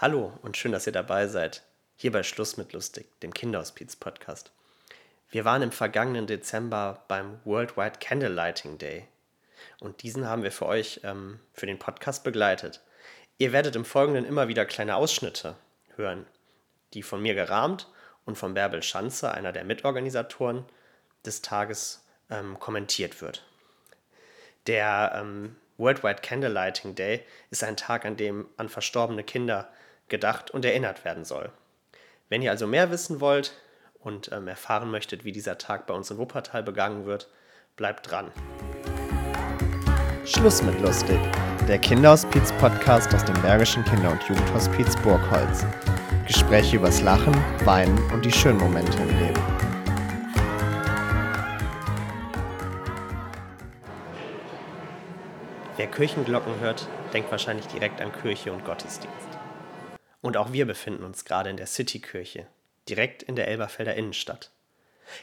Hallo und schön, dass ihr dabei seid. Hier bei Schluss mit Lustig, dem Kinderhospiz-Podcast. Wir waren im vergangenen Dezember beim Worldwide Candlelighting Day. Und diesen haben wir für euch ähm, für den Podcast begleitet. Ihr werdet im Folgenden immer wieder kleine Ausschnitte hören, die von mir gerahmt und von Bärbel Schanze, einer der Mitorganisatoren des Tages, ähm, kommentiert wird. Der ähm, Worldwide Candlelighting Day ist ein Tag, an dem an verstorbene Kinder gedacht und erinnert werden soll. Wenn ihr also mehr wissen wollt und ähm, erfahren möchtet, wie dieser Tag bei uns in Wuppertal begangen wird, bleibt dran. Schluss mit lustig. Der Kinderhospiz-Podcast aus dem Bergischen Kinder- und Jugendhospiz Burgholz. Gespräche übers Lachen, Weinen und die schönen Momente im Leben. Kirchenglocken hört, denkt wahrscheinlich direkt an Kirche und Gottesdienst. Und auch wir befinden uns gerade in der Citykirche, direkt in der Elberfelder Innenstadt.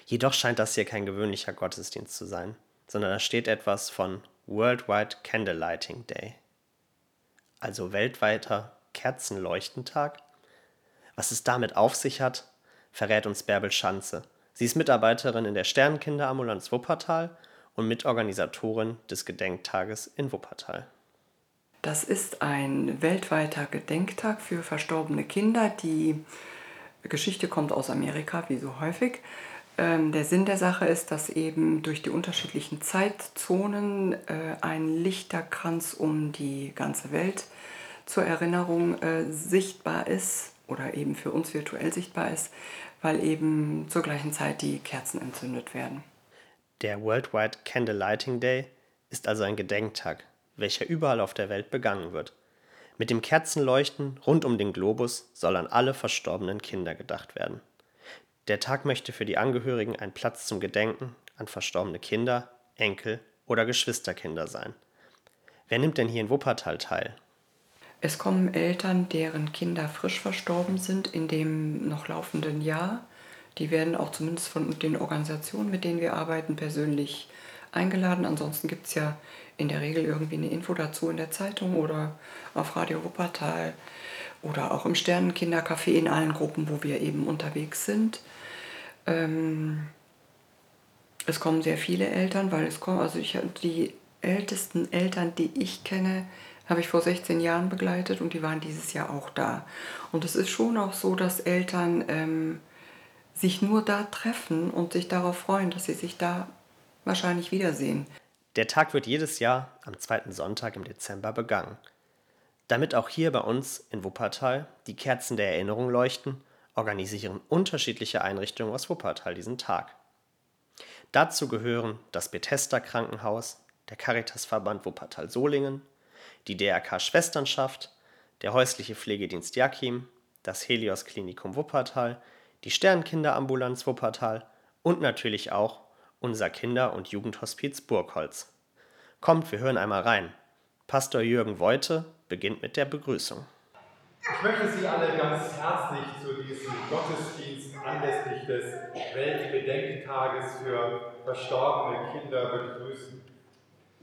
Jedoch scheint das hier kein gewöhnlicher Gottesdienst zu sein, sondern da steht etwas von Worldwide Candlelighting Day. Also weltweiter Kerzenleuchtentag? Was es damit auf sich hat, verrät uns Bärbel Schanze. Sie ist Mitarbeiterin in der Sternenkinderambulanz Wuppertal und Mitorganisatorin des Gedenktages in Wuppertal. Das ist ein weltweiter Gedenktag für verstorbene Kinder. Die Geschichte kommt aus Amerika, wie so häufig. Ähm, der Sinn der Sache ist, dass eben durch die unterschiedlichen Zeitzonen äh, ein Lichterkranz um die ganze Welt zur Erinnerung äh, sichtbar ist oder eben für uns virtuell sichtbar ist, weil eben zur gleichen Zeit die Kerzen entzündet werden. Der Worldwide Candlelighting Day ist also ein Gedenktag welcher überall auf der Welt begangen wird. Mit dem Kerzenleuchten rund um den Globus soll an alle verstorbenen Kinder gedacht werden. Der Tag möchte für die Angehörigen ein Platz zum Gedenken an verstorbene Kinder, Enkel oder Geschwisterkinder sein. Wer nimmt denn hier in Wuppertal teil? Es kommen Eltern, deren Kinder frisch verstorben sind in dem noch laufenden Jahr. Die werden auch zumindest von den Organisationen, mit denen wir arbeiten, persönlich eingeladen. Ansonsten gibt es ja in der Regel irgendwie eine Info dazu in der Zeitung oder auf Radio Wuppertal oder auch im Sternenkindercafé in allen Gruppen, wo wir eben unterwegs sind. Ähm, es kommen sehr viele Eltern, weil es kommen, also ich die ältesten Eltern, die ich kenne, habe ich vor 16 Jahren begleitet und die waren dieses Jahr auch da. Und es ist schon auch so, dass Eltern ähm, sich nur da treffen und sich darauf freuen, dass sie sich da wahrscheinlich wiedersehen. Der Tag wird jedes Jahr am zweiten Sonntag im Dezember begangen. Damit auch hier bei uns in Wuppertal die Kerzen der Erinnerung leuchten, organisieren unterschiedliche Einrichtungen aus Wuppertal diesen Tag. Dazu gehören das Bethesda Krankenhaus, der Caritasverband Wuppertal-Solingen, die DRK Schwesternschaft, der häusliche Pflegedienst Jakim, das Helios Klinikum Wuppertal, die Sternkinderambulanz Wuppertal und natürlich auch unser Kinder- und Jugendhospiz Burgholz. Kommt, wir hören einmal rein. Pastor Jürgen Voite beginnt mit der Begrüßung. Ich möchte Sie alle ganz herzlich zu diesem Gottesdienst anlässlich des Weltgedenktages für verstorbene Kinder begrüßen.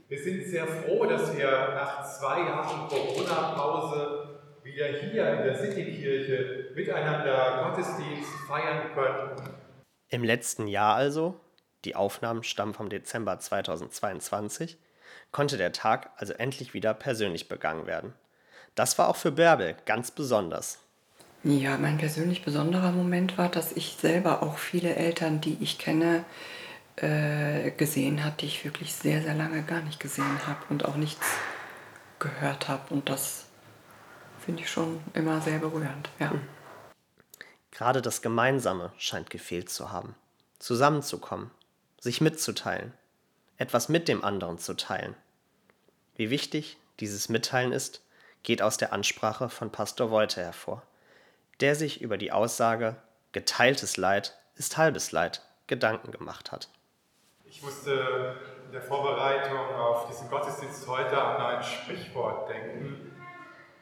Wir sind sehr froh, dass wir nach zwei Jahren Corona-Pause wieder hier in der Citykirche miteinander Gottesdienst feiern können. Im letzten Jahr also die Aufnahmen stammen vom Dezember 2022, konnte der Tag also endlich wieder persönlich begangen werden. Das war auch für Bärbel ganz besonders. Ja, mein persönlich besonderer Moment war, dass ich selber auch viele Eltern, die ich kenne, äh, gesehen habe, die ich wirklich sehr, sehr lange gar nicht gesehen habe und auch nichts gehört habe. Und das finde ich schon immer sehr berührend. Ja. Hm. Gerade das Gemeinsame scheint gefehlt zu haben. Zusammenzukommen, sich mitzuteilen, etwas mit dem anderen zu teilen. Wie wichtig dieses Mitteilen ist, geht aus der Ansprache von Pastor Voite hervor, der sich über die Aussage geteiltes Leid ist halbes Leid Gedanken gemacht hat. Ich musste in der Vorbereitung auf diesen Gottesdienst heute an ein Sprichwort denken,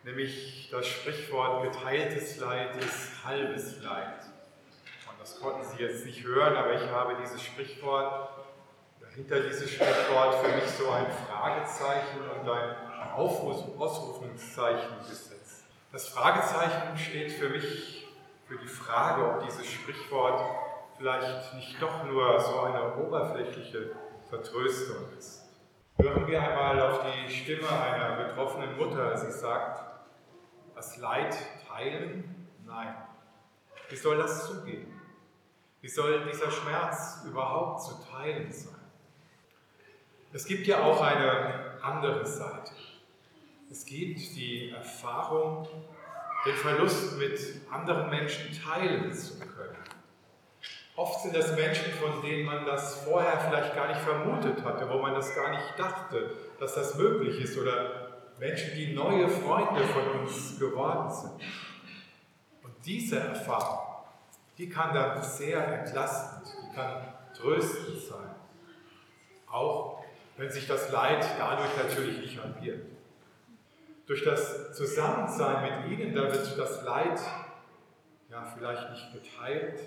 nämlich das Sprichwort geteiltes Leid ist halbes Leid. Das konnten Sie jetzt nicht hören, aber ich habe dieses Sprichwort, hinter dieses Sprichwort für mich so ein Fragezeichen und ein Ausrufungszeichen gesetzt. Das Fragezeichen steht für mich für die Frage, ob dieses Sprichwort vielleicht nicht doch nur so eine oberflächliche Vertröstung ist. Hören wir einmal auf die Stimme einer betroffenen Mutter. Sie sagt, das Leid teilen? Nein. Wie soll das zugehen? Wie soll dieser Schmerz überhaupt zu teilen sein? Es gibt ja auch eine andere Seite. Es gibt die Erfahrung, den Verlust mit anderen Menschen teilen zu können. Oft sind das Menschen, von denen man das vorher vielleicht gar nicht vermutet hatte, wo man das gar nicht dachte, dass das möglich ist, oder Menschen, die neue Freunde von uns geworden sind. Und diese Erfahrung, die kann dann sehr entlastend, die kann tröstend sein. Auch wenn sich das Leid dadurch natürlich nicht halbiert. Durch das Zusammensein mit ihnen, da wird das Leid ja vielleicht nicht geteilt,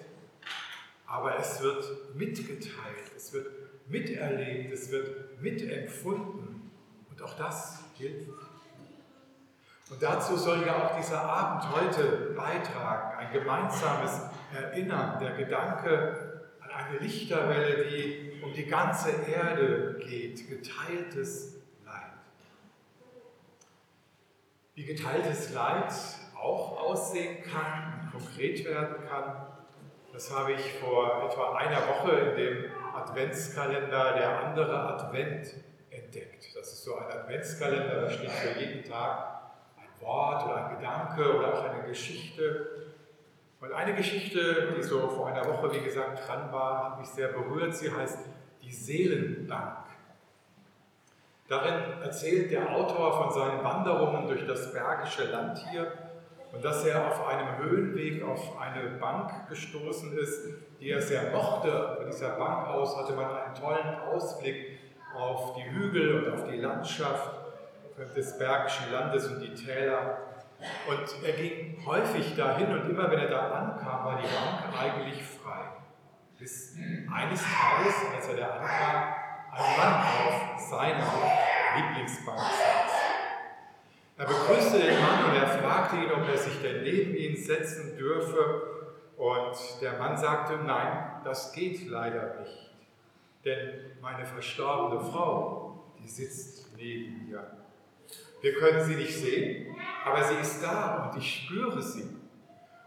aber es wird mitgeteilt, es wird miterlebt, es wird mitempfunden. Und auch das gilt. Und dazu soll ja auch dieser Abend heute beitragen, ein gemeinsames Erinnern, der Gedanke an eine Lichterwelle, die um die ganze Erde geht, geteiltes wie geteiltes Leid auch aussehen kann konkret werden kann, das habe ich vor etwa einer Woche in dem Adventskalender Der andere Advent entdeckt. Das ist so ein Adventskalender, da steht für jeden Tag ein Wort oder ein Gedanke oder auch eine Geschichte. Und eine Geschichte, die so vor einer Woche, wie gesagt, dran war, hat mich sehr berührt. Sie heißt Die Seelenbank. Darin erzählt der Autor von seinen Wanderungen durch das Bergische Land hier und dass er auf einem Höhenweg auf eine Bank gestoßen ist, die er sehr mochte. Von dieser Bank aus hatte man einen tollen Ausblick auf die Hügel und auf die Landschaft des Bergischen Landes und die Täler. Und er ging häufig dahin und immer wenn er da ankam, war die Bank eigentlich frei. Bis eines Tages, als er da ankam, ein Mann auf seiner Lieblingsbank saß. Er begrüßte den Mann und er fragte ihn, ob er sich denn neben ihn setzen dürfe. Und der Mann sagte, nein, das geht leider nicht. Denn meine verstorbene Frau, die sitzt neben mir. Wir können sie nicht sehen, aber sie ist da und ich spüre sie.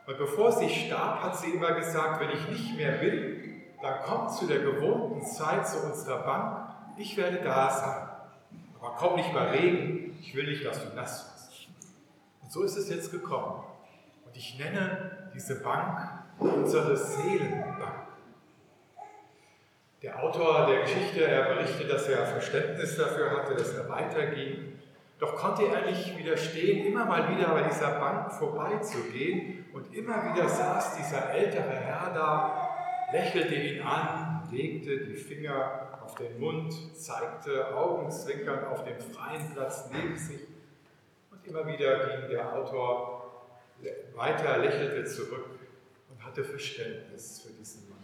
Und bevor sie starb, hat sie immer gesagt, wenn ich nicht mehr bin, dann kommt zu der gewohnten Zeit zu unserer Bank, ich werde da sein. Aber komm nicht bei Regen, ich will nicht, dass du nass wirst. Und so ist es jetzt gekommen. Und ich nenne diese Bank unsere Seelenbank. Der Autor der Geschichte, er berichtet, dass er Verständnis dafür hatte, dass er weiterging. Doch konnte er nicht widerstehen, immer mal wieder bei dieser Bank vorbeizugehen. Und immer wieder saß dieser ältere Herr da lächelte ihn an, legte die Finger auf den Mund, zeigte augenzwinkernd auf den freien Platz neben sich und immer wieder ging der Autor weiter, lächelte zurück und hatte Verständnis für diesen Mann.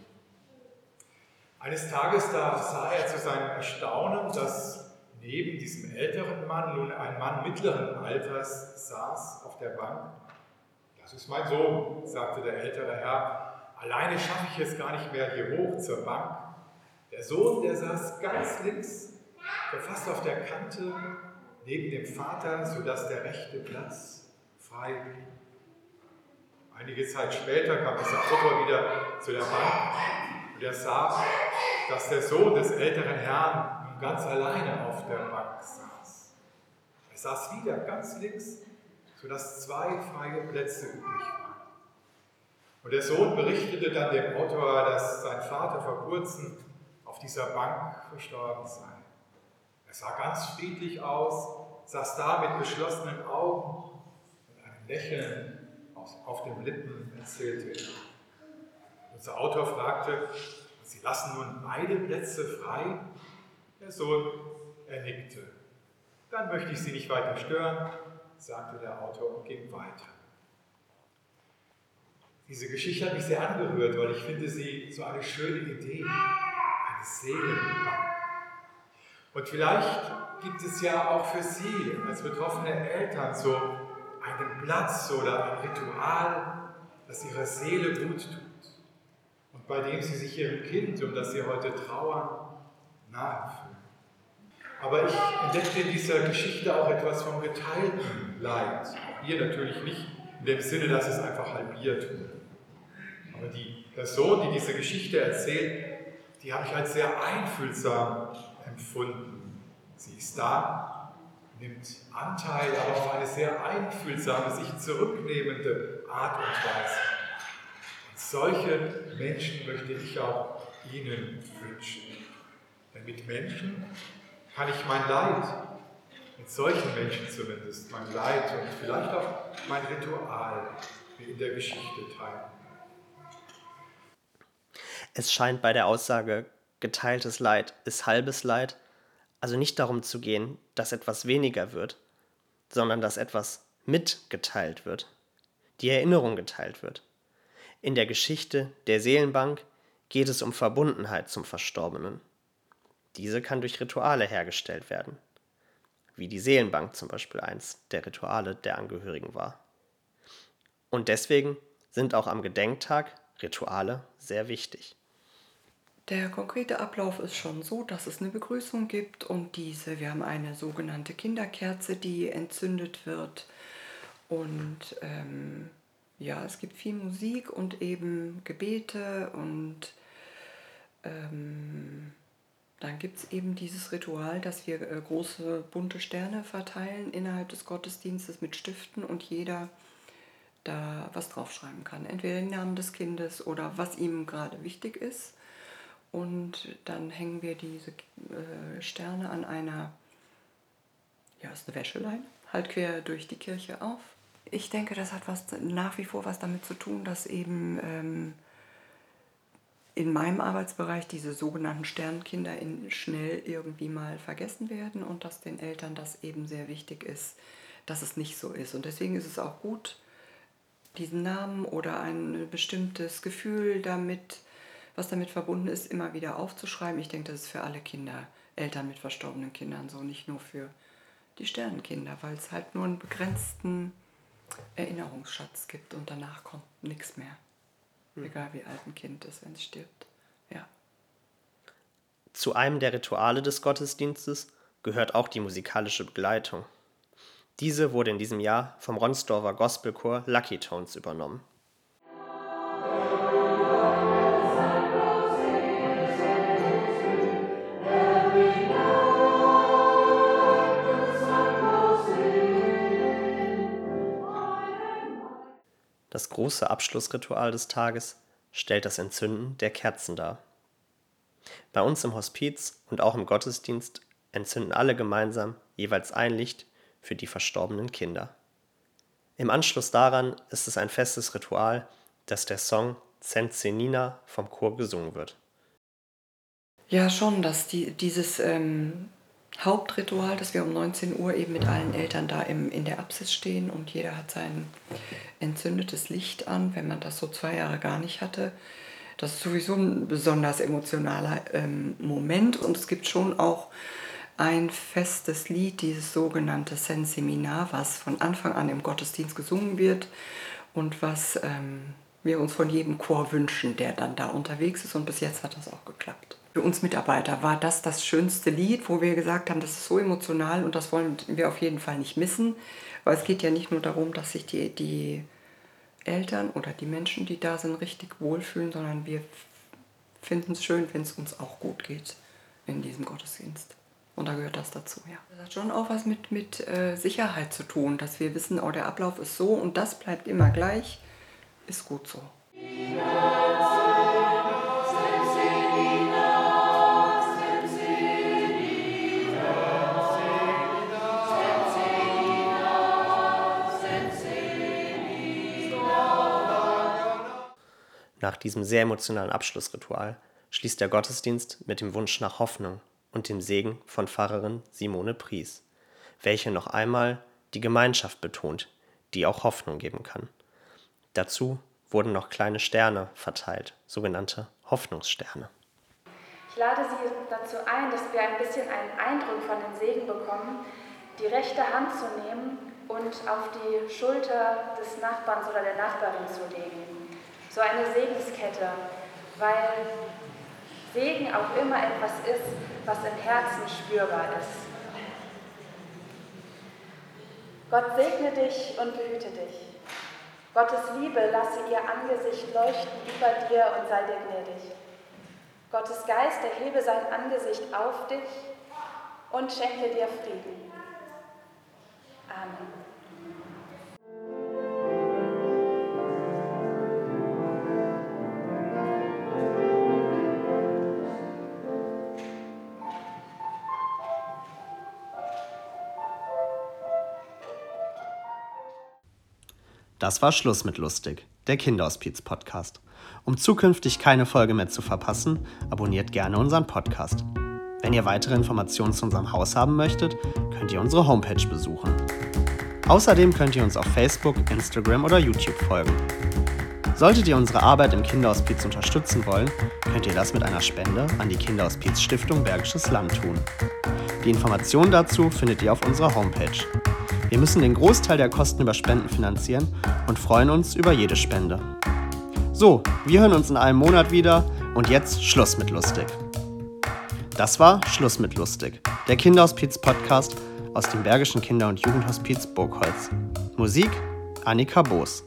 Eines Tages da sah er zu seinem Erstaunen, dass neben diesem älteren Mann nun ein Mann mittleren Alters saß auf der Bank. Das ist mein Sohn, sagte der ältere Herr, Alleine schaffe ich es gar nicht mehr hier hoch zur Bank. Der Sohn, der saß ganz links, fast auf der Kante neben dem Vater, sodass der rechte Platz frei blieb. Einige Zeit später kam dieser Autor wieder zu der Bank und er sah, dass der Sohn des älteren Herrn ganz alleine auf der Bank saß. Er saß wieder ganz links, sodass zwei freie Plätze übrig waren. Und der Sohn berichtete dann dem Autor, dass sein Vater vor kurzem auf dieser Bank verstorben sei. Er sah ganz friedlich aus, saß da mit geschlossenen Augen und einem Lächeln auf den Lippen erzählte er. Unser Autor fragte, Sie lassen nun beide Plätze frei? Der Sohn er nickte. Dann möchte ich Sie nicht weiter stören, sagte der Autor und ging weiter. Diese Geschichte hat mich sehr angerührt, weil ich finde sie so eine schöne Idee, eine Seelenbank. Und vielleicht gibt es ja auch für Sie als betroffene Eltern so einen Platz oder ein Ritual, das ihrer Seele gut tut und bei dem sie sich ihrem Kind, um das sie heute trauern, nahe fühlen. Aber ich entdeckte in dieser Geschichte auch etwas vom geteilten Leid. Hier natürlich nicht in dem Sinne, dass es einfach halbiert wurde. Aber die Person, die diese Geschichte erzählt, die habe ich als sehr einfühlsam empfunden. Sie ist da, nimmt Anteil, aber auf eine sehr einfühlsame, sich zurücknehmende Art und Weise. Und solche Menschen möchte ich auch Ihnen wünschen. Denn mit Menschen kann ich mein Leid, mit solchen Menschen zumindest, mein Leid und vielleicht auch mein Ritual wie in der Geschichte teilen. Es scheint bei der Aussage geteiltes Leid ist halbes Leid also nicht darum zu gehen, dass etwas weniger wird, sondern dass etwas mitgeteilt wird, die Erinnerung geteilt wird. In der Geschichte der Seelenbank geht es um Verbundenheit zum Verstorbenen. Diese kann durch Rituale hergestellt werden, wie die Seelenbank zum Beispiel eins der Rituale der Angehörigen war. Und deswegen sind auch am Gedenktag Rituale sehr wichtig. Der konkrete Ablauf ist schon so, dass es eine Begrüßung gibt und diese, wir haben eine sogenannte Kinderkerze, die entzündet wird. Und ähm, ja, es gibt viel Musik und eben Gebete und ähm, dann gibt es eben dieses Ritual, dass wir äh, große bunte Sterne verteilen innerhalb des Gottesdienstes mit Stiften und jeder da was draufschreiben kann. Entweder den Namen des Kindes oder was ihm gerade wichtig ist. Und dann hängen wir diese äh, Sterne an einer, ja, ist eine Wäscheleine, halt quer durch die Kirche auf. Ich denke, das hat was nach wie vor was damit zu tun, dass eben ähm, in meinem Arbeitsbereich diese sogenannten Sternkinder in schnell irgendwie mal vergessen werden und dass den Eltern das eben sehr wichtig ist, dass es nicht so ist. Und deswegen ist es auch gut, diesen Namen oder ein bestimmtes Gefühl damit was damit verbunden ist, immer wieder aufzuschreiben. Ich denke, das ist für alle Kinder, Eltern mit verstorbenen Kindern so, nicht nur für die Sternenkinder, weil es halt nur einen begrenzten Erinnerungsschatz gibt und danach kommt nichts mehr. Hm. Egal wie alt ein Kind ist, wenn es stirbt. Ja. Zu einem der Rituale des Gottesdienstes gehört auch die musikalische Begleitung. Diese wurde in diesem Jahr vom Ronsdorfer Gospelchor Lucky Tones übernommen. Das große Abschlussritual des Tages stellt das Entzünden der Kerzen dar. Bei uns im Hospiz und auch im Gottesdienst entzünden alle gemeinsam jeweils ein Licht für die verstorbenen Kinder. Im Anschluss daran ist es ein festes Ritual, dass der Song Zenzenina vom Chor gesungen wird. Ja, schon, dass die, dieses ähm, Hauptritual, dass wir um 19 Uhr eben mit allen Eltern da im, in der Apsis stehen und jeder hat sein entzündetes Licht an, wenn man das so zwei Jahre gar nicht hatte. Das ist sowieso ein besonders emotionaler ähm, Moment und es gibt schon auch ein festes Lied, dieses sogenannte Senseminar, was von Anfang an im Gottesdienst gesungen wird und was ähm, wir uns von jedem Chor wünschen, der dann da unterwegs ist und bis jetzt hat das auch geklappt für uns Mitarbeiter war das das schönste Lied, wo wir gesagt haben, das ist so emotional und das wollen wir auf jeden Fall nicht missen, weil es geht ja nicht nur darum, dass sich die, die Eltern oder die Menschen, die da sind, richtig wohlfühlen, sondern wir finden es schön, wenn es uns auch gut geht in diesem Gottesdienst. Und da gehört das dazu, ja. Das hat schon auch was mit, mit äh, Sicherheit zu tun, dass wir wissen, oh, der Ablauf ist so und das bleibt immer gleich, ist gut so. Nach diesem sehr emotionalen Abschlussritual schließt der Gottesdienst mit dem Wunsch nach Hoffnung und dem Segen von Pfarrerin Simone Pries, welche noch einmal die Gemeinschaft betont, die auch Hoffnung geben kann. Dazu wurden noch kleine Sterne verteilt, sogenannte Hoffnungssterne. Ich lade Sie dazu ein, dass wir ein bisschen einen Eindruck von dem Segen bekommen, die rechte Hand zu nehmen und auf die Schulter des Nachbarns oder der Nachbarin zu legen. So eine Segenskette, weil Segen auch immer etwas ist, was im Herzen spürbar ist. Gott segne dich und behüte dich. Gottes Liebe lasse ihr Angesicht leuchten über dir und sei dir gnädig. Gottes Geist erhebe sein Angesicht auf dich und schenke dir Frieden. Amen. Das war Schluss mit Lustig, der Kinderhospiz-Podcast. Um zukünftig keine Folge mehr zu verpassen, abonniert gerne unseren Podcast. Wenn ihr weitere Informationen zu unserem Haus haben möchtet, könnt ihr unsere Homepage besuchen. Außerdem könnt ihr uns auf Facebook, Instagram oder YouTube folgen. Solltet ihr unsere Arbeit im Kinderhospiz unterstützen wollen, könnt ihr das mit einer Spende an die Kinderhospiz Stiftung Bergisches Land tun. Die Informationen dazu findet ihr auf unserer Homepage. Wir müssen den Großteil der Kosten über Spenden finanzieren und freuen uns über jede Spende. So, wir hören uns in einem Monat wieder und jetzt Schluss mit lustig. Das war Schluss mit lustig, der Kinderhospiz-Podcast aus dem Bergischen Kinder- und Jugendhospiz Burgholz. Musik Annika Boos.